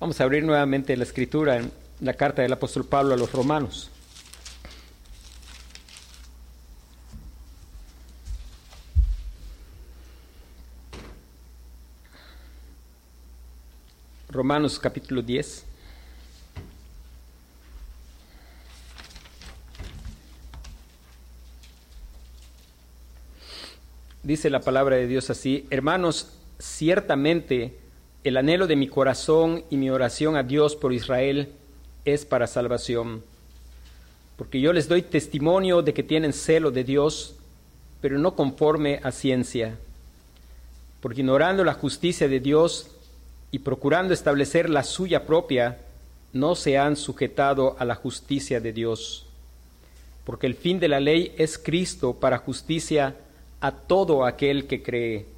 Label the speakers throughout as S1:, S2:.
S1: Vamos a abrir nuevamente la escritura en la carta del apóstol Pablo a los romanos. Romanos capítulo 10. Dice la palabra de Dios así, hermanos, ciertamente el anhelo de mi corazón y mi oración a Dios por Israel es para salvación, porque yo les doy testimonio de que tienen celo de Dios, pero no conforme a ciencia, porque ignorando la justicia de Dios y procurando establecer la suya propia, no se han sujetado a la justicia de Dios, porque el fin de la ley es Cristo para justicia a todo aquel que cree.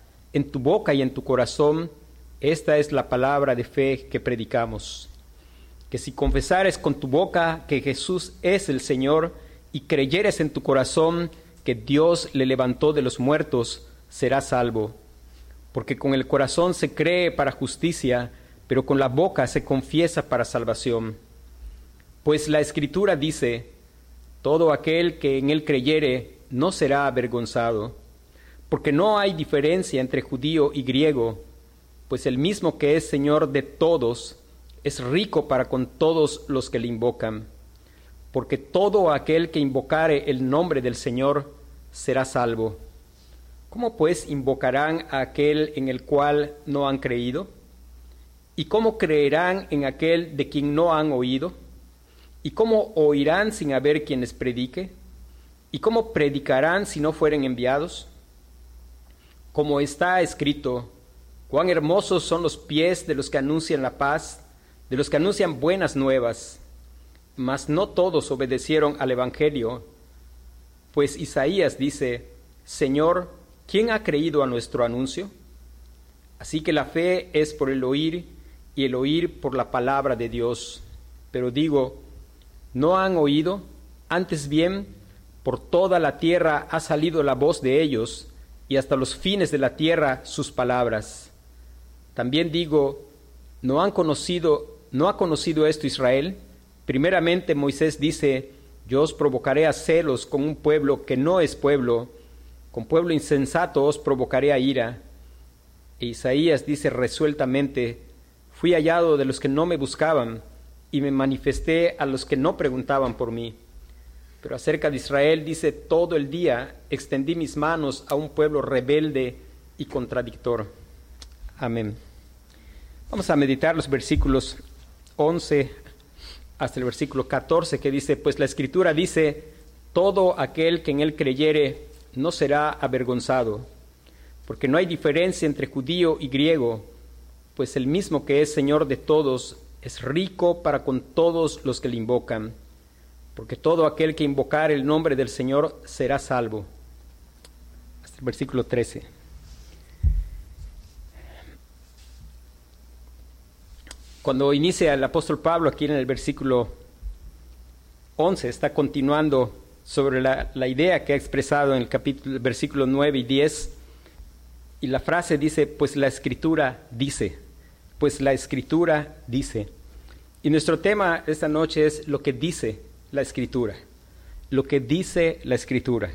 S1: en tu boca y en tu corazón. Esta es la palabra de fe que predicamos. Que si confesares con tu boca que Jesús es el Señor y creyeres en tu corazón que Dios le levantó de los muertos, serás salvo. Porque con el corazón se cree para justicia, pero con la boca se confiesa para salvación. Pues la Escritura dice, todo aquel que en él creyere no será avergonzado, porque no hay diferencia entre judío y griego, pues el mismo que es Señor de todos es rico para con todos los que le invocan, porque todo aquel que invocare el nombre del Señor será salvo. ¿Cómo pues invocarán a aquel en el cual no han creído? ¿Y cómo creerán en aquel de quien no han oído? ¿Y cómo oirán sin haber quien les predique? ¿Y cómo predicarán si no fueren enviados? Como está escrito, cuán hermosos son los pies de los que anuncian la paz, de los que anuncian buenas nuevas. Mas no todos obedecieron al Evangelio, pues Isaías dice, Señor, ¿quién ha creído a nuestro anuncio? Así que la fe es por el oír y el oír por la palabra de Dios. Pero digo, ¿no han oído? Antes bien, por toda la tierra ha salido la voz de ellos, y hasta los fines de la tierra sus palabras. También digo, ¿no han conocido, no ha conocido esto Israel? Primeramente Moisés dice, yo os provocaré a celos con un pueblo que no es pueblo, con pueblo insensato os provocaré a ira. E Isaías dice resueltamente, fui hallado de los que no me buscaban, y me manifesté a los que no preguntaban por mí. Pero acerca de Israel dice, todo el día extendí mis manos a un pueblo rebelde y contradictor. Amén. Vamos a meditar los versículos 11 hasta el versículo 14 que dice, pues la escritura dice, todo aquel que en él creyere no será avergonzado, porque no hay diferencia entre judío y griego, pues el mismo que es Señor de todos es rico para con todos los que le invocan porque todo aquel que invocar el nombre del Señor será salvo. Hasta el versículo 13. Cuando inicia el apóstol Pablo aquí en el versículo 11, está continuando sobre la, idea que ha expresado en el capítulo, versículo 9 y 10, y la frase dice, pues la escritura dice, pues la escritura dice. Y nuestro tema esta noche es lo que dice la escritura, lo que dice la escritura.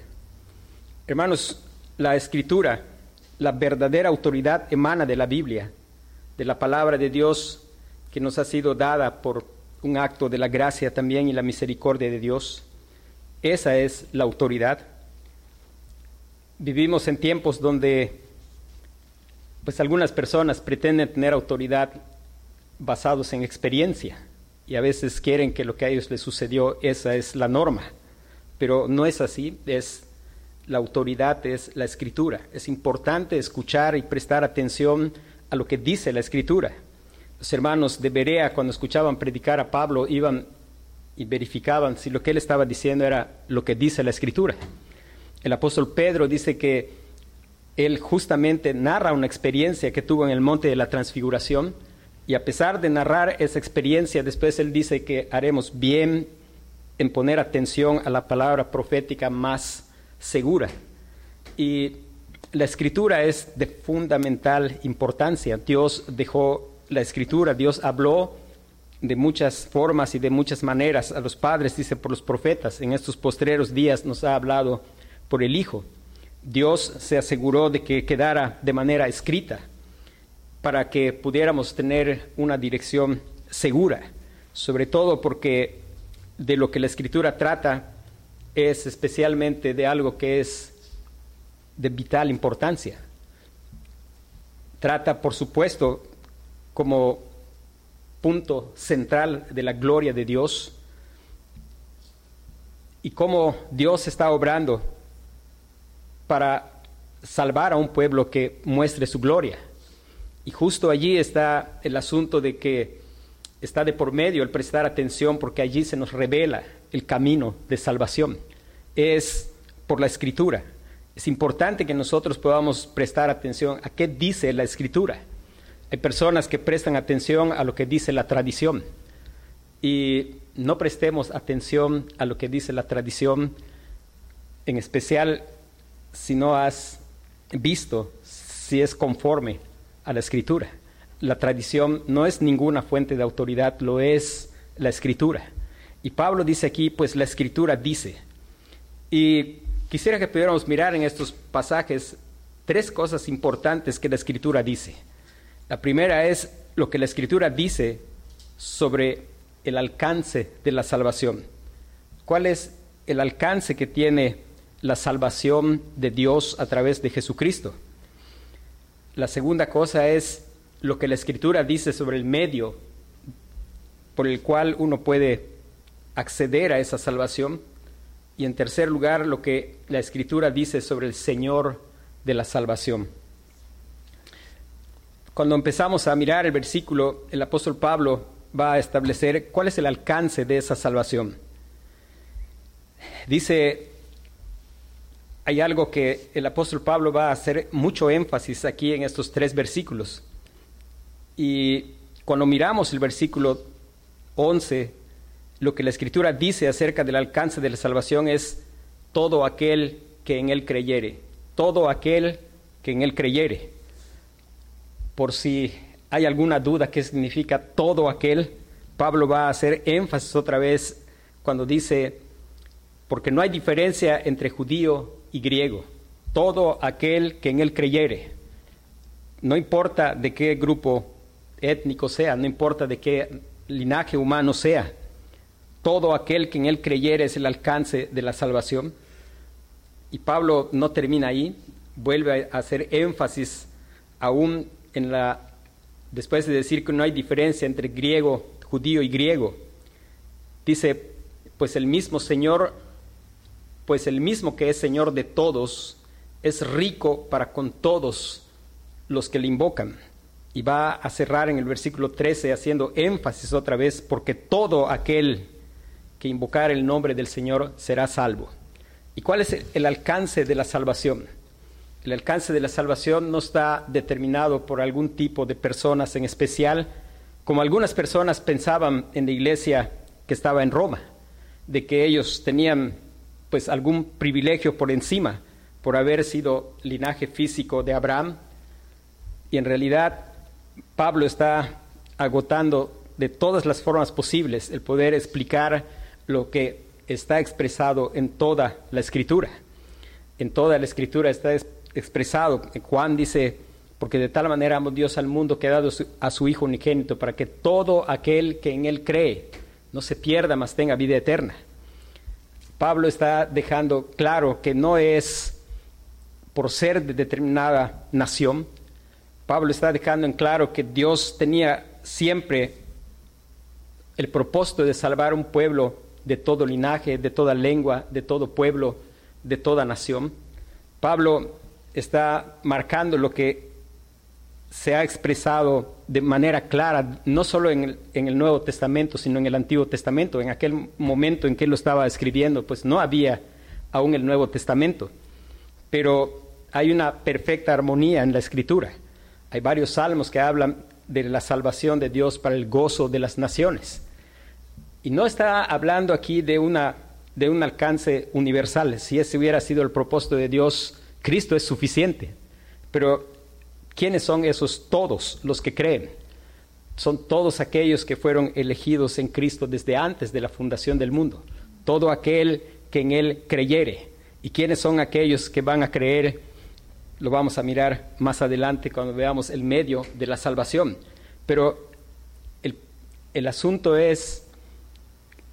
S1: Hermanos, la escritura, la verdadera autoridad emana de la Biblia, de la palabra de Dios que nos ha sido dada por un acto de la gracia también y la misericordia de Dios. Esa es la autoridad. Vivimos en tiempos donde pues algunas personas pretenden tener autoridad basados en experiencia, y a veces quieren que lo que a ellos les sucedió, esa es la norma. Pero no es así, es la autoridad, es la escritura. Es importante escuchar y prestar atención a lo que dice la escritura. los hermanos de Berea, cuando escuchaban predicar a Pablo, iban y verificaban si lo que él estaba diciendo era lo que dice la Escritura. El apóstol Pedro dice que él justamente narra una experiencia que tuvo en el monte de la transfiguración y a pesar de narrar esa experiencia, después él dice que haremos bien en poner atención a la palabra profética más segura. Y la escritura es de fundamental importancia. Dios dejó la escritura, Dios habló de muchas formas y de muchas maneras a los padres, dice por los profetas. En estos postreros días nos ha hablado por el Hijo. Dios se aseguró de que quedara de manera escrita para que pudiéramos tener una dirección segura, sobre todo porque de lo que la escritura trata es especialmente de algo que es de vital importancia. Trata, por supuesto, como punto central de la gloria de Dios y cómo Dios está obrando para salvar a un pueblo que muestre su gloria. Y justo allí está el asunto de que está de por medio el prestar atención porque allí se nos revela el camino de salvación. Es por la escritura. Es importante que nosotros podamos prestar atención a qué dice la escritura. Hay personas que prestan atención a lo que dice la tradición y no prestemos atención a lo que dice la tradición, en especial si no has visto si es conforme a la escritura. La tradición no es ninguna fuente de autoridad, lo es la escritura. Y Pablo dice aquí, pues la escritura dice. Y quisiera que pudiéramos mirar en estos pasajes tres cosas importantes que la escritura dice. La primera es lo que la escritura dice sobre el alcance de la salvación. ¿Cuál es el alcance que tiene la salvación de Dios a través de Jesucristo. La segunda cosa es lo que la Escritura dice sobre el medio por el cual uno puede acceder a esa salvación. Y en tercer lugar, lo que la Escritura dice sobre el Señor de la salvación. Cuando empezamos a mirar el versículo, el apóstol Pablo va a establecer cuál es el alcance de esa salvación. Dice hay algo que el apóstol Pablo va a hacer mucho énfasis aquí en estos tres versículos. Y cuando miramos el versículo 11, lo que la escritura dice acerca del alcance de la salvación es todo aquel que en él creyere, todo aquel que en él creyere. Por si hay alguna duda qué significa todo aquel, Pablo va a hacer énfasis otra vez cuando dice, porque no hay diferencia entre judío y griego, todo aquel que en él creyere, no importa de qué grupo étnico sea, no importa de qué linaje humano sea, todo aquel que en él creyere es el alcance de la salvación. Y Pablo no termina ahí, vuelve a hacer énfasis aún en la, después de decir que no hay diferencia entre griego, judío y griego, dice, pues el mismo Señor pues el mismo que es Señor de todos, es rico para con todos los que le invocan. Y va a cerrar en el versículo 13 haciendo énfasis otra vez, porque todo aquel que invocar el nombre del Señor será salvo. ¿Y cuál es el alcance de la salvación? El alcance de la salvación no está determinado por algún tipo de personas en especial, como algunas personas pensaban en la iglesia que estaba en Roma, de que ellos tenían pues algún privilegio por encima por haber sido linaje físico de Abraham. Y en realidad Pablo está agotando de todas las formas posibles el poder explicar lo que está expresado en toda la escritura. En toda la escritura está expresado. Juan dice, porque de tal manera amó Dios al mundo que ha dado a su Hijo unigénito para que todo aquel que en él cree no se pierda, mas tenga vida eterna. Pablo está dejando claro que no es por ser de determinada nación. Pablo está dejando en claro que Dios tenía siempre el propósito de salvar un pueblo de todo linaje, de toda lengua, de todo pueblo, de toda nación. Pablo está marcando lo que se ha expresado de manera clara, no solo en el, en el, Nuevo Testamento, sino en el Antiguo Testamento. En aquel momento en que él lo estaba escribiendo, pues no había aún el Nuevo Testamento. Pero hay una perfecta armonía en la escritura. Hay varios salmos que hablan de la salvación de Dios para el gozo de las naciones. Y no está hablando aquí de, una, de un alcance universal. Si ese hubiera sido el propósito de Dios, Cristo es suficiente. Pero ¿quiénes son esos todos los que creen? Son todos aquellos que fueron elegidos en Cristo desde antes de la fundación del mundo. Todo aquel que en Él creyere. ¿Y quiénes son aquellos que van a creer lo vamos a mirar más adelante cuando veamos el medio de la salvación. Pero el, el asunto es,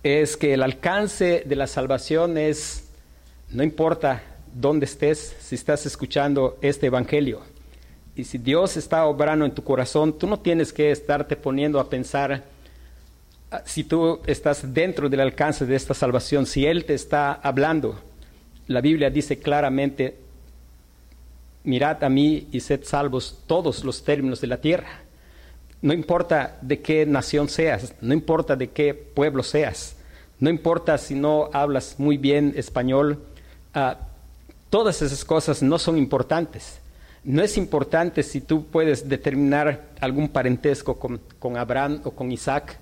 S1: es que el alcance de la salvación es, no importa dónde estés, si estás escuchando este Evangelio. Y si Dios está obrando en tu corazón, tú no tienes que estarte poniendo a pensar ah, si tú estás dentro del alcance de esta salvación, si Él te está hablando. La Biblia dice claramente, mirad a mí y sed salvos todos los términos de la tierra. No importa de qué nación seas, no importa de qué pueblo seas, no importa si no hablas muy bien español, uh, todas esas cosas no son importantes. No es importante si tú puedes determinar algún parentesco con, con Abraham o con Isaac.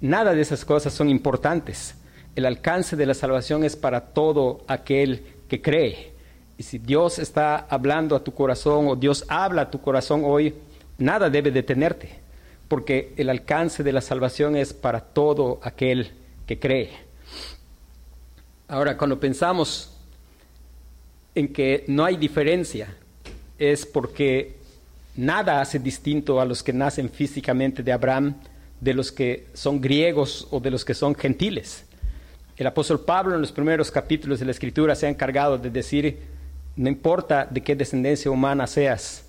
S1: Nada de esas cosas son importantes. El alcance de la salvación es para todo aquel que cree. Y si Dios está hablando a tu corazón o Dios habla a tu corazón hoy, nada debe detenerte, porque el alcance de la salvación es para todo aquel que cree. Ahora, cuando pensamos en que no hay diferencia, es porque nada hace distinto a los que nacen físicamente de Abraham de los que son griegos o de los que son gentiles. El apóstol Pablo en los primeros capítulos de la Escritura se ha encargado de decir no importa de qué descendencia humana seas,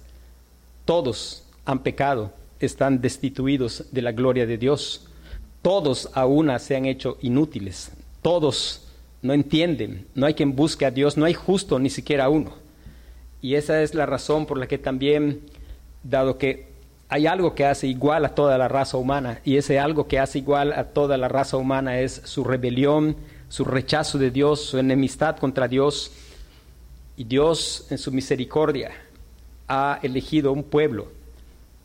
S1: todos han pecado, están destituidos de la gloria de Dios. Todos a una se han hecho inútiles. Todos no entienden. No hay quien busque a Dios. No hay justo ni siquiera uno. Y esa es la razón por la que también, dado que hay algo que hace igual a toda la raza humana, y ese algo que hace igual a toda la raza humana es su rebelión, su rechazo de Dios, su enemistad contra Dios, y Dios en su misericordia ha elegido un pueblo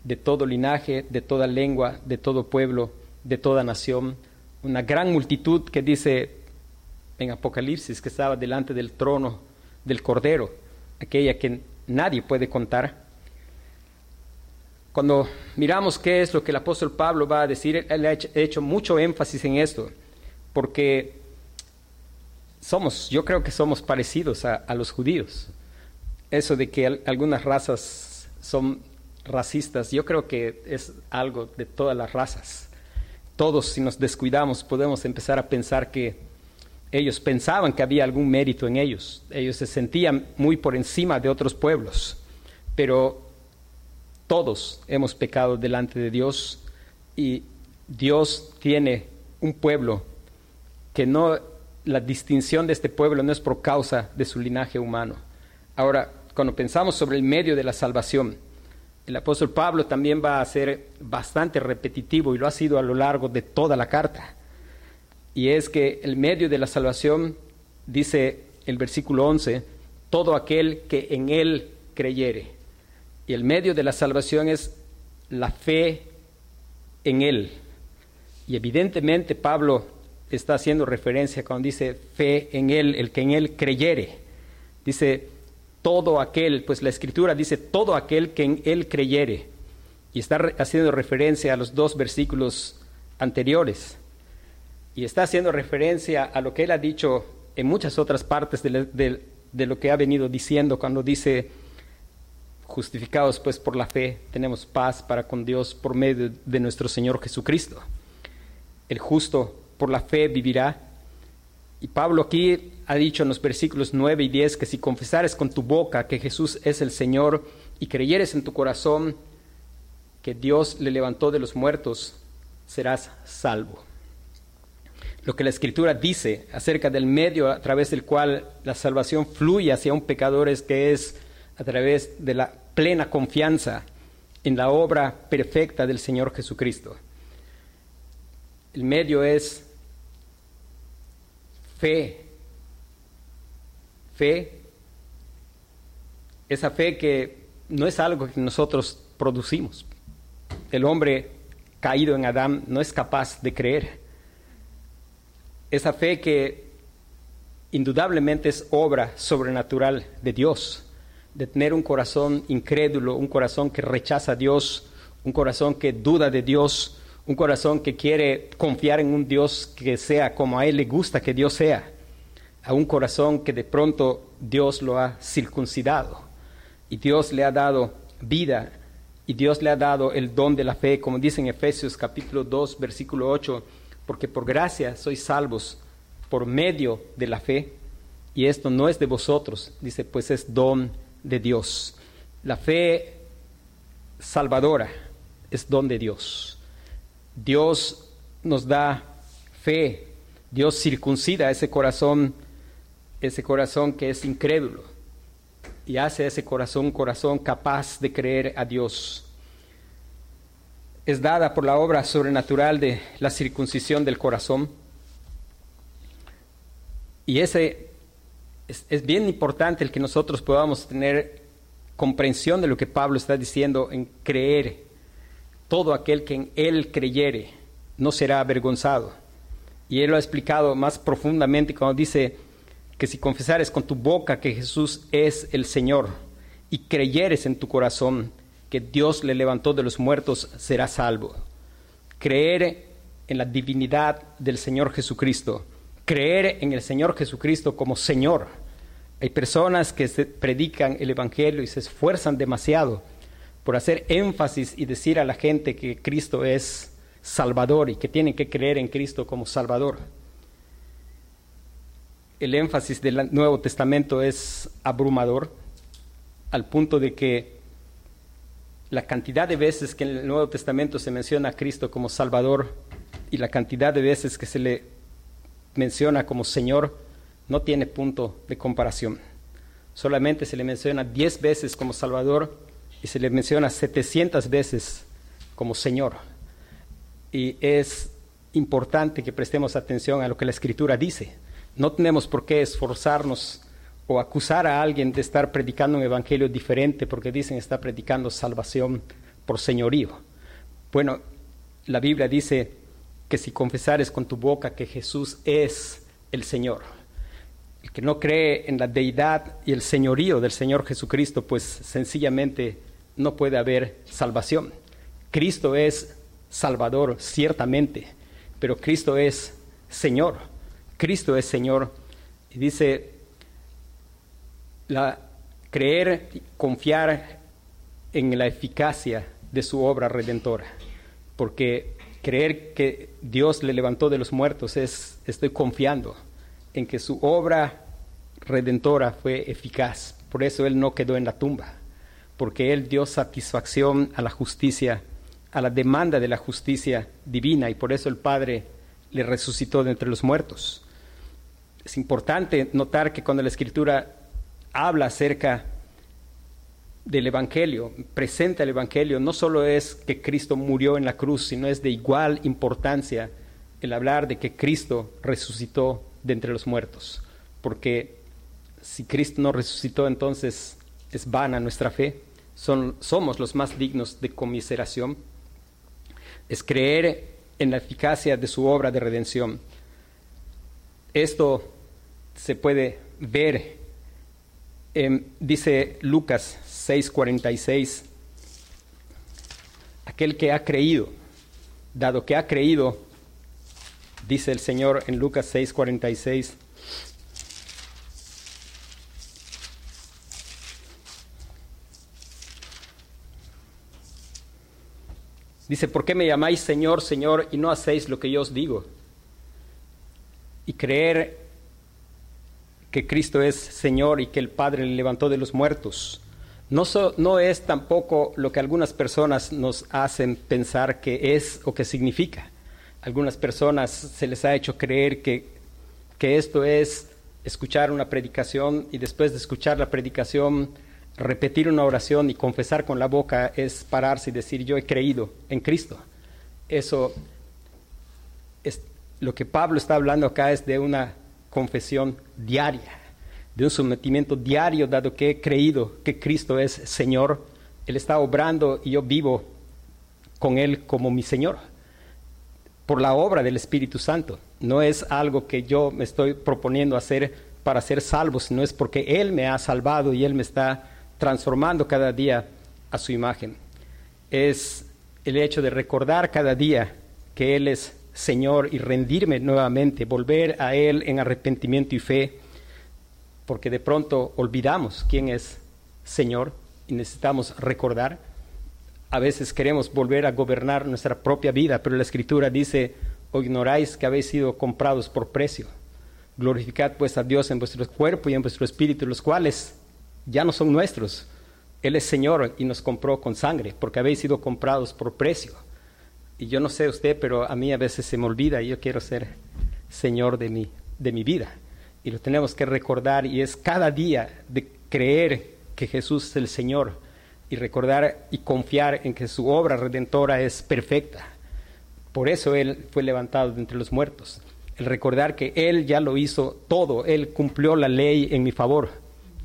S1: de todo linaje, de toda lengua, de todo pueblo, de toda nación, una gran multitud que dice en Apocalipsis que estaba delante del trono del Cordero, aquella que nadie puede contar. Cuando miramos qué es lo que el apóstol Pablo va a decir, él ha hecho mucho énfasis en esto, porque somos, yo creo que somos parecidos a, los judíos. Eso de que algunas razas son racistas, yo creo que es algo de todas las razas. Todos, si nos descuidamos, podemos empezar a pensar que ellos pensaban que había algún mérito en ellos. Ellos se sentían muy por encima de otros pueblos. Pero todos hemos pecado delante de Dios y Dios tiene un pueblo que no la distinción de este pueblo no es por causa de su linaje humano. Ahora, cuando pensamos sobre el medio de la salvación, el apóstol Pablo también va a ser bastante repetitivo y lo ha sido a lo largo de toda la carta. Y es que el medio de la salvación, dice el versículo 11, todo aquel que en él creyere. Y el medio de la salvación es la fe en él. Y evidentemente Pablo está haciendo referencia cuando dice fe en Él, el que en Él creyere. Dice todo aquel, pues la escritura dice todo aquel que en Él creyere. Y está haciendo referencia a los dos versículos anteriores. Y está haciendo referencia a lo que Él ha dicho en muchas otras partes de, lo que ha venido diciendo cuando dice, justificados pues por la fe, tenemos paz para con Dios por medio de nuestro Señor Jesucristo. El justo por la fe vivirá. Y Pablo aquí ha dicho en los versículos 9 y 10 que si confesares con tu boca que Jesús es el Señor y creyeres en tu corazón que Dios le levantó de los muertos, serás salvo. Lo que la Escritura dice acerca del medio a través del cual la salvación fluye hacia un pecador es que es a través de la plena confianza en la obra perfecta del Señor Jesucristo. El medio es fe, fe, esa fe que no es algo que nosotros producimos. El hombre caído en Adán no es capaz de creer. Esa fe que indudablemente es obra sobrenatural de Dios, de tener un corazón incrédulo, un corazón que rechaza a Dios, un corazón que duda de Dios, un corazón que quiere confiar en un Dios que sea como a Él le gusta que Dios sea, a un corazón que de pronto Dios lo ha circuncidado. Y Dios le ha dado vida y Dios le ha dado el don de la fe, como dice en Efesios capítulo 2, versículo 8, porque por gracia sois salvos por medio de la fe, y esto no es de vosotros, dice, pues es don de Dios. La fe salvadora es don de Dios. Dios nos da fe, Dios circuncida ese corazón, ese corazón que es incrédulo, y hace ese corazón un corazón capaz de creer a Dios. Es dada por la obra sobrenatural de la circuncisión del corazón y ese es, bien importante el que nosotros podamos tener comprensión de lo que Pablo está diciendo en creer. Todo aquel que en él creyere no será avergonzado. Y él lo ha explicado más profundamente cuando dice que si confesares con tu boca que Jesús es el Señor y creyeres en tu corazón que Dios le levantó de los muertos, serás salvo. Creer en la divinidad del Señor Jesucristo creer en el Señor Jesucristo como Señor. Hay personas que se predican el Evangelio y se esfuerzan demasiado por hacer énfasis y decir a la gente que Cristo es Salvador y que tienen que creer en Cristo como Salvador. El énfasis del Nuevo Testamento es abrumador al punto de que la cantidad de veces que en el Nuevo Testamento se menciona a Cristo como Salvador y la cantidad de veces que se le menciona como Señor no tiene punto de comparación. Solamente se le menciona diez veces como Salvador y se le menciona 700 veces como Señor. Y es importante que prestemos atención a lo que la Escritura dice. No tenemos por qué esforzarnos o acusar a alguien de estar predicando un evangelio diferente porque dicen está predicando salvación por señorío. Bueno, la Biblia dice que si confesares con tu boca que Jesús es el Señor. El que no cree en la deidad y el señorío del Señor Jesucristo, pues sencillamente no puede haber salvación. Cristo es Salvador, ciertamente, pero Cristo es Señor. Cristo es Señor. Y dice, la, creer, confiar en la eficacia de su obra redentora, porque Creer que Dios le levantó de los muertos es, estoy confiando en que su obra redentora fue eficaz. Por eso Él no quedó en la tumba, porque Él dio satisfacción a la justicia, a la demanda de la justicia divina, y por eso el Padre le resucitó de entre los muertos. Es importante notar que cuando la Escritura habla acerca del Evangelio, presenta el Evangelio, no solo es que Cristo murió en la cruz, sino es de igual importancia el hablar de que Cristo resucitó de entre los muertos. Porque si Cristo no resucitó, entonces es vana nuestra fe, Son, somos los más dignos de conmiseración. Es creer en la eficacia de su obra de redención. Esto se puede ver, dice Lucas 6:46, aquel que ha creído, dado que ha creído, dice el Señor en Lucas 6:46, Dice, ¿por qué me llamáis Señor, Señor y no hacéis lo que yo os digo? Y creer que Cristo es Señor y que el Padre le levantó de los muertos no, es tampoco lo que algunas personas nos hacen pensar que es o que significa. Algunas personas se les ha hecho creer que, que esto es escuchar una predicación y después de escuchar la predicación repetir una oración y confesar con la boca es pararse y decir yo he creído en Cristo. Eso es lo que Pablo está hablando acá es de una confesión diaria, de un sometimiento diario, dado que he creído que Cristo es Señor. Él está obrando y yo vivo con Él como mi Señor, por la obra del Espíritu Santo. No es algo que yo me estoy proponiendo hacer para ser salvo, sino es porque Él me ha salvado y Él me está transformando cada día a su imagen. Es el hecho de recordar cada día que Él es Señor y rendirme nuevamente, volver a Él en arrepentimiento y fe, porque de pronto olvidamos quién es Señor y necesitamos recordar. A veces queremos volver a gobernar nuestra propia vida, pero la Escritura dice, o ignoráis que habéis sido comprados por precio. Glorificad pues a Dios en vuestro cuerpo y en vuestro espíritu, los cuales ya no son nuestros. Él es Señor y nos compró con sangre, porque habéis sido comprados por precio y yo no sé usted, pero a mí a veces se me olvida y yo quiero ser Señor de mi, de mi vida. Y lo tenemos que recordar y es cada día de creer que Jesús es el Señor y recordar y confiar en que su obra redentora es perfecta. Por eso Él fue levantado de entre los muertos. El recordar que Él ya lo hizo todo, Él cumplió la ley en mi favor,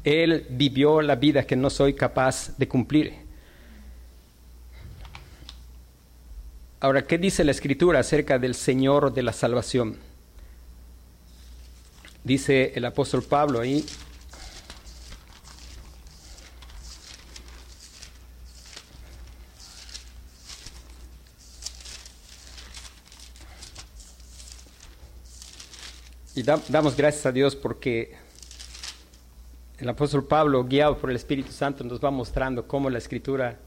S1: Él vivió la vida que no soy capaz de cumplir. Ahora, ¿qué dice la escritura acerca del Señor de la salvación? Dice el apóstol Pablo ahí. Y damos gracias a Dios porque el apóstol Pablo, guiado por el Espíritu Santo, nos va mostrando cómo la escritura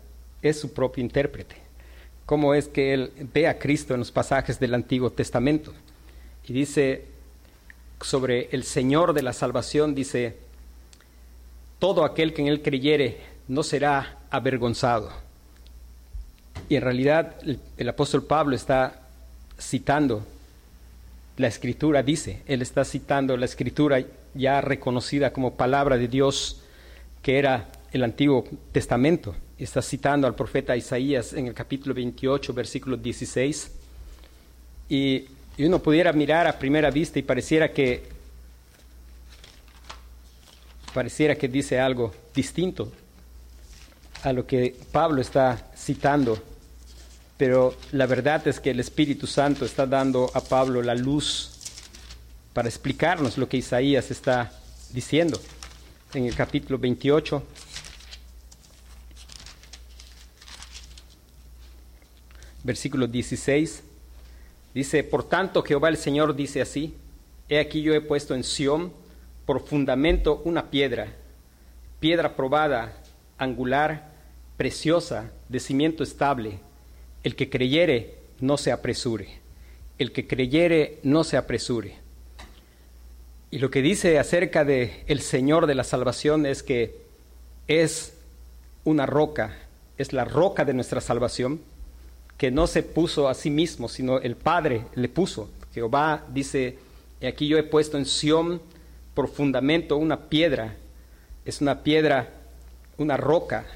S1: es su propio intérprete cómo es que él ve a Cristo en los pasajes del Antiguo Testamento. Y dice sobre el Señor de la salvación, dice, todo aquel que en él creyere no será avergonzado. Y en realidad el, el apóstol Pablo está citando la escritura, dice, él está citando la escritura ya reconocida como palabra de Dios, que era el Antiguo Testamento está citando al profeta Isaías en el capítulo 28, versículo 16. Y, y uno pudiera mirar a primera vista y pareciera que pareciera que dice algo distinto a lo que Pablo está citando, pero la verdad es que el Espíritu Santo está dando a Pablo la luz para explicarnos lo que Isaías está diciendo. En el capítulo 28, versículo 16, dice, por tanto Jehová el Señor dice así, he aquí yo he puesto en Sión por fundamento una piedra, piedra probada, angular, preciosa, de cimiento estable. El que creyere, no se apresure. El que creyere, no se apresure. Y lo que dice acerca de el Señor de la salvación es que es una roca, es la roca de nuestra salvación que no se puso a sí mismo, sino el Padre le puso. Jehová dice, aquí yo he puesto en Sión por fundamento una piedra, es una piedra, una roca,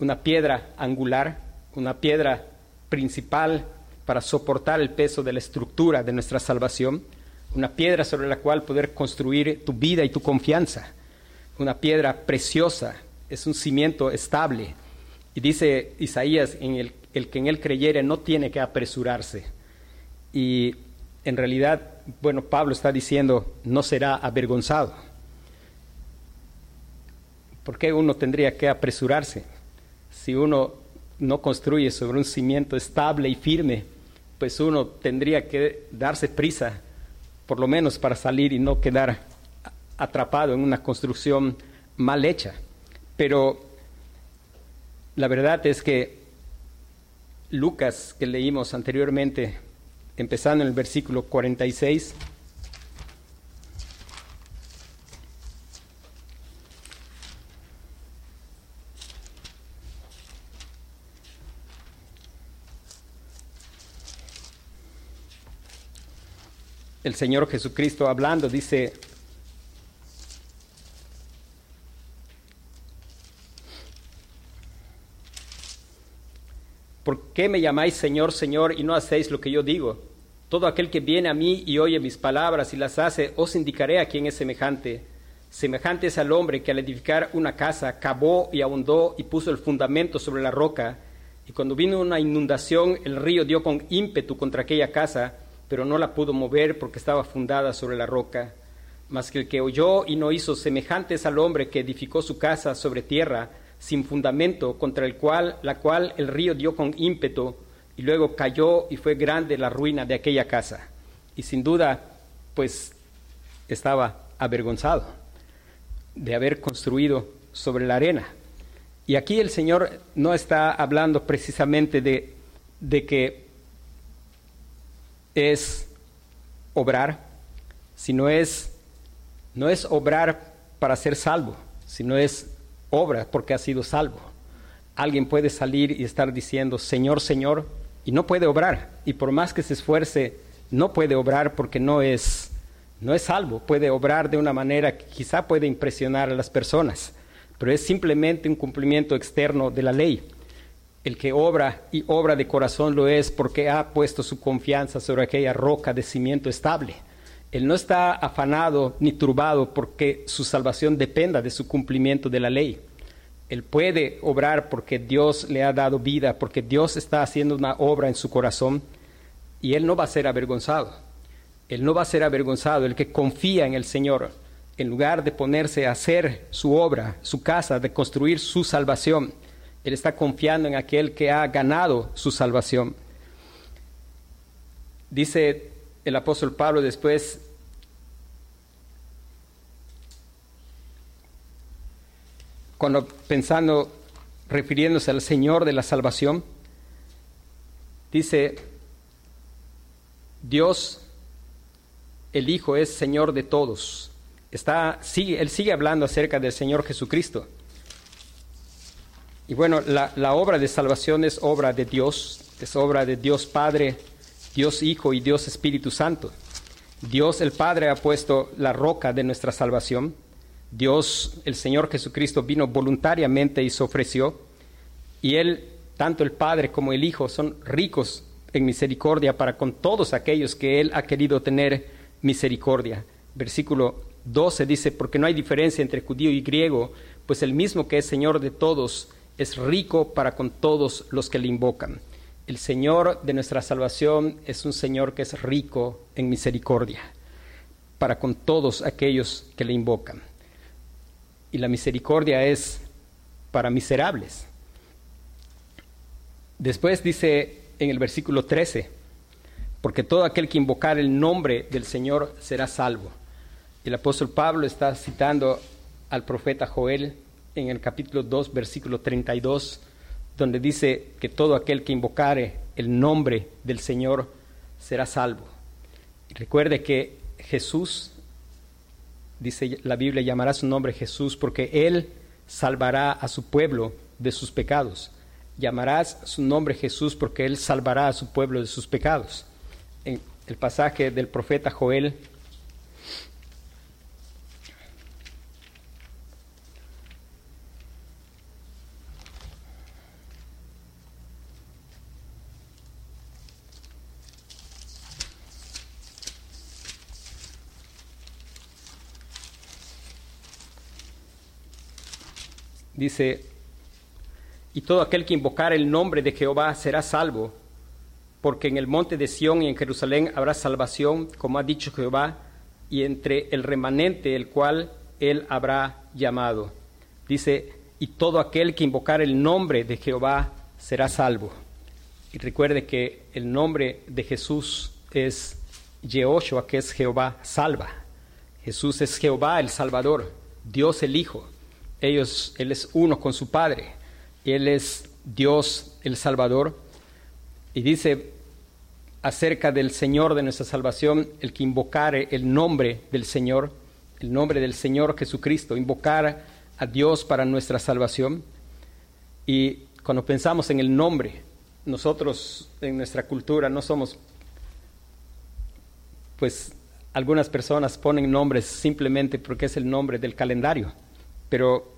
S1: una piedra angular, una piedra principal para soportar el peso de la estructura de nuestra salvación, una piedra sobre la cual poder construir tu vida y tu confianza, una piedra preciosa, es un cimiento estable. Y dice Isaías en el el que en él creyere no tiene que apresurarse. Y en realidad, bueno, Pablo está diciendo, no será avergonzado. ¿Por qué uno tendría que apresurarse? Si uno no construye sobre un cimiento estable y firme, pues uno tendría que darse prisa, por lo menos para salir y no quedar atrapado en una construcción mal hecha. Pero la verdad es que Lucas que leímos anteriormente, empezando en el versículo 46. El Señor Jesucristo hablando dice, ¿por qué me llamáis Señor, Señor y no hacéis lo que yo digo? Todo aquel que viene a mí y oye mis palabras y las hace, os indicaré a quién es semejante. Semejante es al hombre que al edificar una casa cavó y ahondó y puso el fundamento sobre la roca. Y cuando vino una inundación, el río dio con ímpetu contra aquella casa, pero no la pudo mover porque estaba fundada sobre la roca. Mas que el que oyó y no hizo semejante es al hombre que edificó su casa sobre tierra, sin fundamento, contra el cual, la cual el río dio con ímpetu, y luego cayó y fue grande la ruina de aquella casa. Y sin duda, pues estaba avergonzado de haber construido sobre la arena. Y aquí el Señor no está hablando precisamente de, de que es obrar, sino es, no es obrar para ser salvo, sino es obra porque ha sido salvo. Alguien puede salir y estar diciendo, Señor, Señor, y no puede obrar. Y por más que se esfuerce, no puede obrar porque no es, no es salvo. Puede obrar de una manera que quizá puede impresionar a las personas, pero es simplemente un cumplimiento externo de la ley. El que obra y obra de corazón lo es porque ha puesto su confianza sobre aquella roca de cimiento estable. Él no está afanado ni turbado porque su salvación dependa de su cumplimiento de la ley. Él puede obrar porque Dios le ha dado vida, porque Dios está haciendo una obra en su corazón y él no va a ser avergonzado. Él no va a ser avergonzado. El que confía en el Señor, en lugar de ponerse a hacer su obra, su casa, de construir su salvación, él está confiando en aquel que ha ganado su salvación. Dice el apóstol Pablo después, cuando pensando, refiriéndose al Señor de la salvación, dice, Dios, el Hijo, es Señor de todos. Está, él sigue hablando acerca del Señor Jesucristo. Y bueno, la obra de salvación es obra de Dios, es obra de Dios Padre, Dios Hijo y Dios Espíritu Santo. Dios el Padre ha puesto la roca de nuestra salvación. Dios, el Señor Jesucristo, vino voluntariamente y se ofreció. Y Él, tanto el Padre como el Hijo, son ricos en misericordia para con todos aquellos que Él ha querido tener misericordia. Versículo 12 dice, porque no hay diferencia entre judío y griego, pues el mismo que es Señor de todos es rico para con todos los que le invocan. El Señor de nuestra salvación es un Señor que es rico en misericordia para con todos aquellos que le invocan. Y la misericordia es para miserables. Después dice en el versículo 13, porque todo aquel que invocar el nombre del Señor será salvo. El apóstol Pablo está citando al profeta Joel en el capítulo 2, versículo 32, donde dice que todo aquel que invocare el nombre del Señor será salvo. recuerde que Jesús, dice la Biblia, llamará su nombre Jesús porque Él salvará a su pueblo de sus pecados. Llamarás su nombre Jesús porque Él salvará a su pueblo de sus pecados. En el pasaje del profeta Joel dice, y todo aquel que invocar el nombre de Jehová será salvo, porque en el monte de Sión y en Jerusalén habrá salvación, como ha dicho Jehová, y entre el remanente el cual él habrá llamado. Dice, y todo aquel que invocar el nombre de Jehová será salvo. Y recuerde que el nombre de Jesús es Jehoshua, que es Jehová salva. Jesús es Jehová el Salvador, Dios el Hijo ellos, Él es uno con su Padre, Él es Dios el Salvador. Y dice acerca del Señor de nuestra salvación, el que invocare el nombre del Señor, el nombre del Señor Jesucristo, invocar a Dios para nuestra salvación. Y cuando pensamos en el nombre, nosotros en nuestra cultura no somos, pues algunas personas ponen nombres simplemente porque es el nombre del calendario pero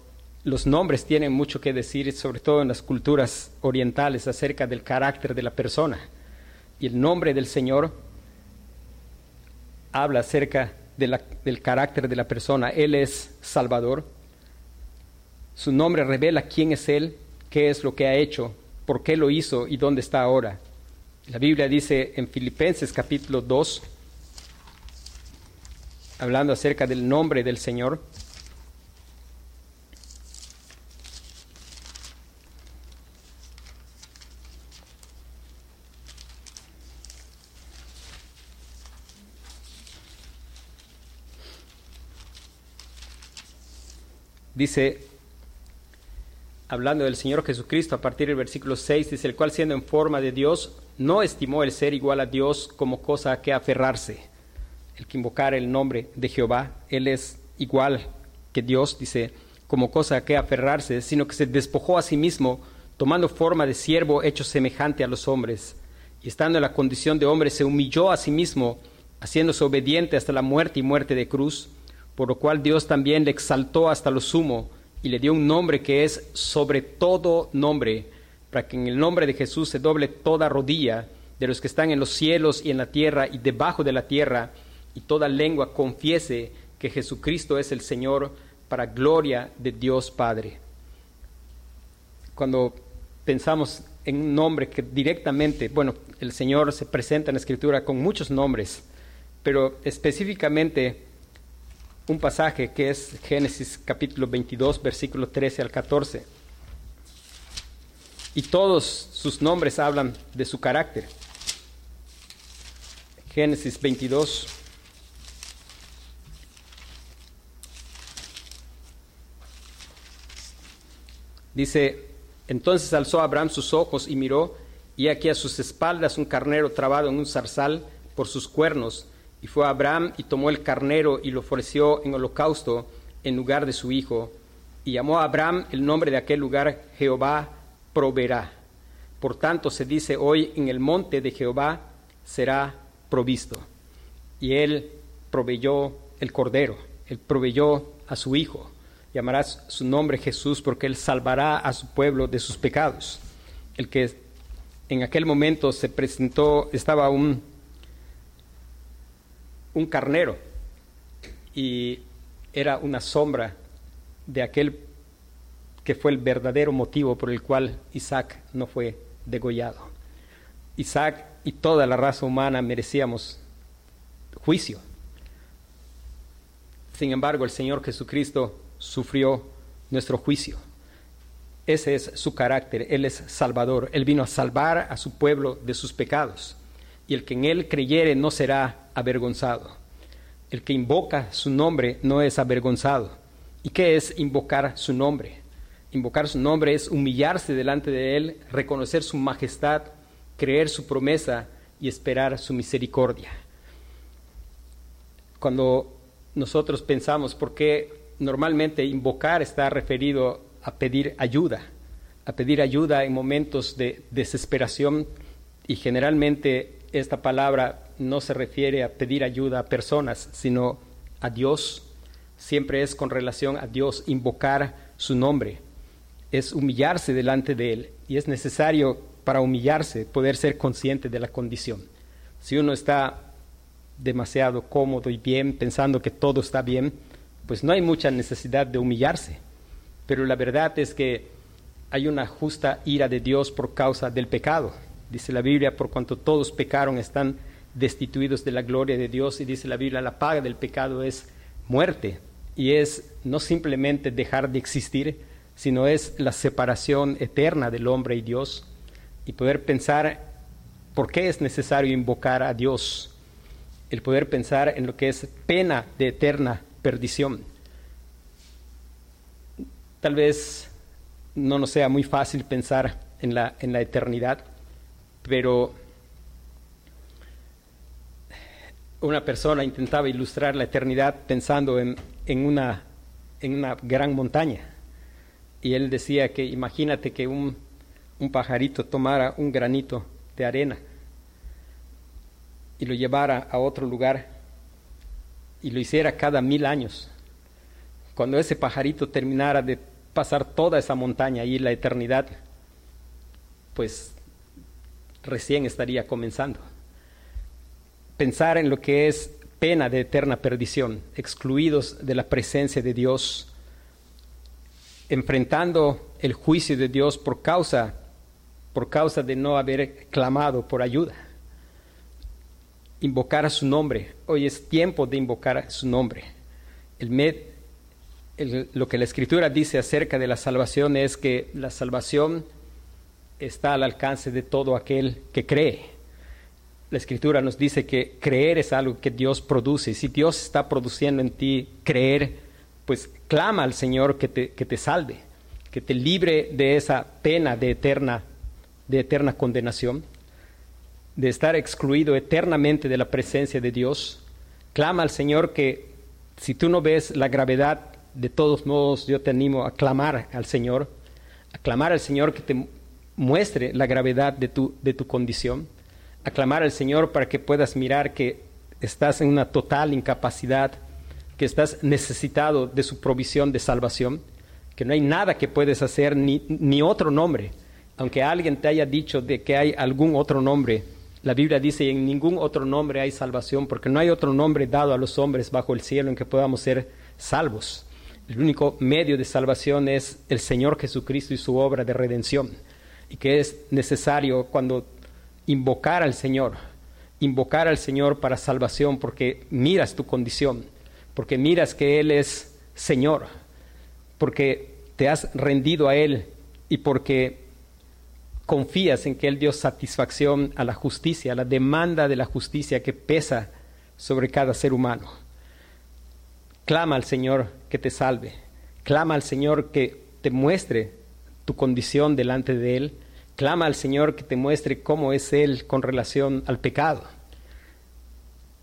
S1: los nombres tienen mucho que decir, sobre todo en las culturas orientales, acerca del carácter de la persona. Y el nombre del Señor habla acerca del carácter de la persona. Él es Salvador. Su nombre revela quién es Él, qué es lo que ha hecho, por qué lo hizo y dónde está ahora. La Biblia dice en Filipenses capítulo 2, hablando acerca del nombre del Señor, dice, hablando del Señor Jesucristo, a partir del versículo 6, dice, el cual siendo en forma de Dios, no estimó el ser igual a Dios como cosa a que aferrarse. El que invocar el nombre de Jehová, Él es igual que Dios, dice, como cosa a que aferrarse, sino que se despojó a sí mismo, tomando forma de siervo hecho semejante a los hombres. Y estando en la condición de hombre, se humilló a sí mismo, haciéndose obediente hasta la muerte y muerte de cruz, por lo cual Dios también le exaltó hasta lo sumo y le dio un nombre que es sobre todo nombre, para que en el nombre de Jesús se doble toda rodilla de los que están en los cielos y en la tierra y debajo de la tierra, y toda lengua confiese que Jesucristo es el Señor para gloria de Dios Padre. Cuando pensamos en un nombre que directamente, bueno, el Señor se presenta en la Escritura con muchos nombres, pero específicamente un pasaje que es Génesis capítulo 22, versículo 13 al 14. Y todos sus nombres hablan de su carácter. Génesis 22. Dice, entonces alzó Abraham sus ojos y miró, y aquí a sus espaldas un carnero trabado en un zarzal por sus cuernos y fue Abraham y tomó el carnero y lo ofreció en holocausto en lugar de su hijo. Y llamó a Abraham el nombre de aquel lugar Jehová proveerá. Por tanto se dice hoy en el monte de Jehová será provisto. Y él proveyó el cordero, él proveyó a su hijo. Llamarás su nombre Jesús porque él salvará a su pueblo de sus pecados. El que en aquel momento se presentó, estaba un un carnero y era una sombra de aquel que fue el verdadero motivo por el cual Isaac no fue degollado. Isaac y toda la raza humana merecíamos juicio. Sin embargo, el Señor Jesucristo sufrió nuestro juicio. Ese es su carácter. Él es Salvador. Él vino a salvar a su pueblo de sus pecados. Y el que en Él creyere no será avergonzado. El que invoca su nombre no es avergonzado. ¿Y qué es invocar su nombre? Invocar su nombre es humillarse delante de Él, reconocer su majestad, creer su promesa y esperar su misericordia. Cuando nosotros pensamos, por qué normalmente invocar está referido a pedir ayuda, a pedir ayuda en momentos de desesperación y generalmente esta palabra no se refiere a pedir ayuda a personas, sino a Dios. Siempre es con relación a Dios, invocar su nombre. Es humillarse delante de Él. Y es necesario para humillarse poder ser consciente de la condición. Si uno está demasiado cómodo y bien, pensando que todo está bien, pues no hay mucha necesidad de humillarse. Pero la verdad es que hay una justa ira de Dios por causa del pecado. Dice la Biblia, por cuanto todos pecaron, están destituidos de la gloria de Dios. Y dice la Biblia, la paga del pecado es muerte. Y es no simplemente dejar de existir, sino es la separación eterna del hombre y Dios. Y poder pensar por qué es necesario invocar a Dios. El poder pensar en lo que es pena de eterna perdición. Tal vez no nos sea muy fácil pensar en la, en la eternidad pero una persona intentaba ilustrar la eternidad pensando en, una, en una gran montaña. Y él decía que imagínate que un, un pajarito tomara un granito de arena y lo llevara a otro lugar y lo hiciera cada mil años. Cuando ese pajarito terminara de pasar toda esa montaña y la eternidad, pues recién estaría comenzando. Pensar en lo que es pena de eterna perdición, excluidos de la presencia de Dios, enfrentando el juicio de Dios por causa, por causa de no haber clamado por ayuda. Invocar a su nombre. Hoy es tiempo de invocar a su nombre. El lo que la Escritura dice acerca de la salvación es que la salvación está al alcance de todo aquel que cree. La Escritura nos dice que creer es algo que Dios produce. Si Dios está produciendo en ti creer, pues clama al Señor que te, que te salve, que te libre de esa pena de eterna, de eterna condenación, de estar excluido eternamente de la presencia de Dios. Clama al Señor que si tú no ves la gravedad, de todos modos yo te animo a clamar al Señor, a clamar al Señor que te muestre la gravedad de tu, de tu condición, a clamar al Señor para que puedas mirar que estás en una total incapacidad, que estás necesitado de su provisión de salvación, que no hay nada que puedes hacer ni, ni otro nombre, aunque alguien te haya dicho de que hay algún otro nombre la Biblia dice, en ningún otro nombre hay salvación, porque no hay otro nombre dado a los hombres bajo el cielo en que podamos ser salvos. El único medio de salvación es el Señor Jesucristo y su obra de redención. Y que es necesario cuando invocar al Señor, invocar al Señor para salvación, porque miras tu condición, porque miras que Él es Señor, porque te has rendido a Él y porque confías en que Él dio satisfacción a la justicia, a la demanda de la justicia que pesa sobre cada ser humano. Clama al Señor que te salve, clama al Señor que te muestre tu condición delante de Él, clama al Señor que te muestre cómo es Él con relación al pecado.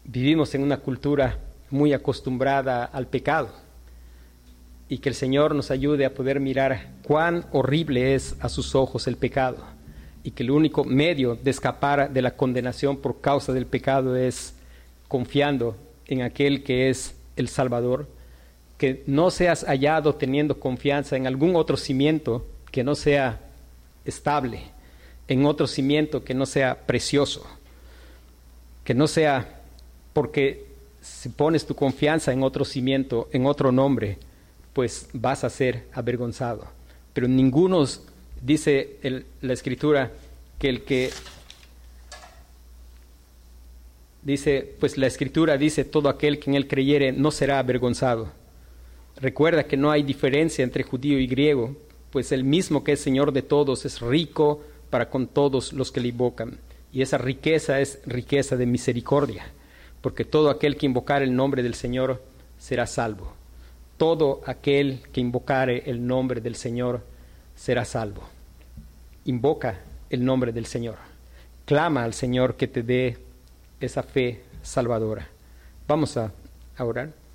S1: Vivimos en una cultura muy acostumbrada al pecado y que el Señor nos ayude a poder mirar cuán horrible es a sus ojos el pecado y que el único medio de escapar de la condenación por causa del pecado es confiando en aquel que es el Salvador, que no seas hallado teniendo confianza en algún otro cimiento que no sea estable, en otro cimiento que no sea precioso, que no sea porque si pones tu confianza en otro cimiento, en otro nombre, pues vas a ser avergonzado. Pero ninguno dice la escritura que el que dice, pues la escritura dice, todo aquel que en él creyere no será avergonzado. Recuerda que no hay diferencia entre judío y griego, pues el mismo que es Señor de todos es rico para con todos los que le invocan. Y esa riqueza es riqueza de misericordia, porque todo aquel que invocare el nombre del Señor será salvo. Todo aquel que invocare el nombre del Señor será salvo. Invoca el nombre del Señor. Clama al Señor que te dé esa fe salvadora. Vamos a orar.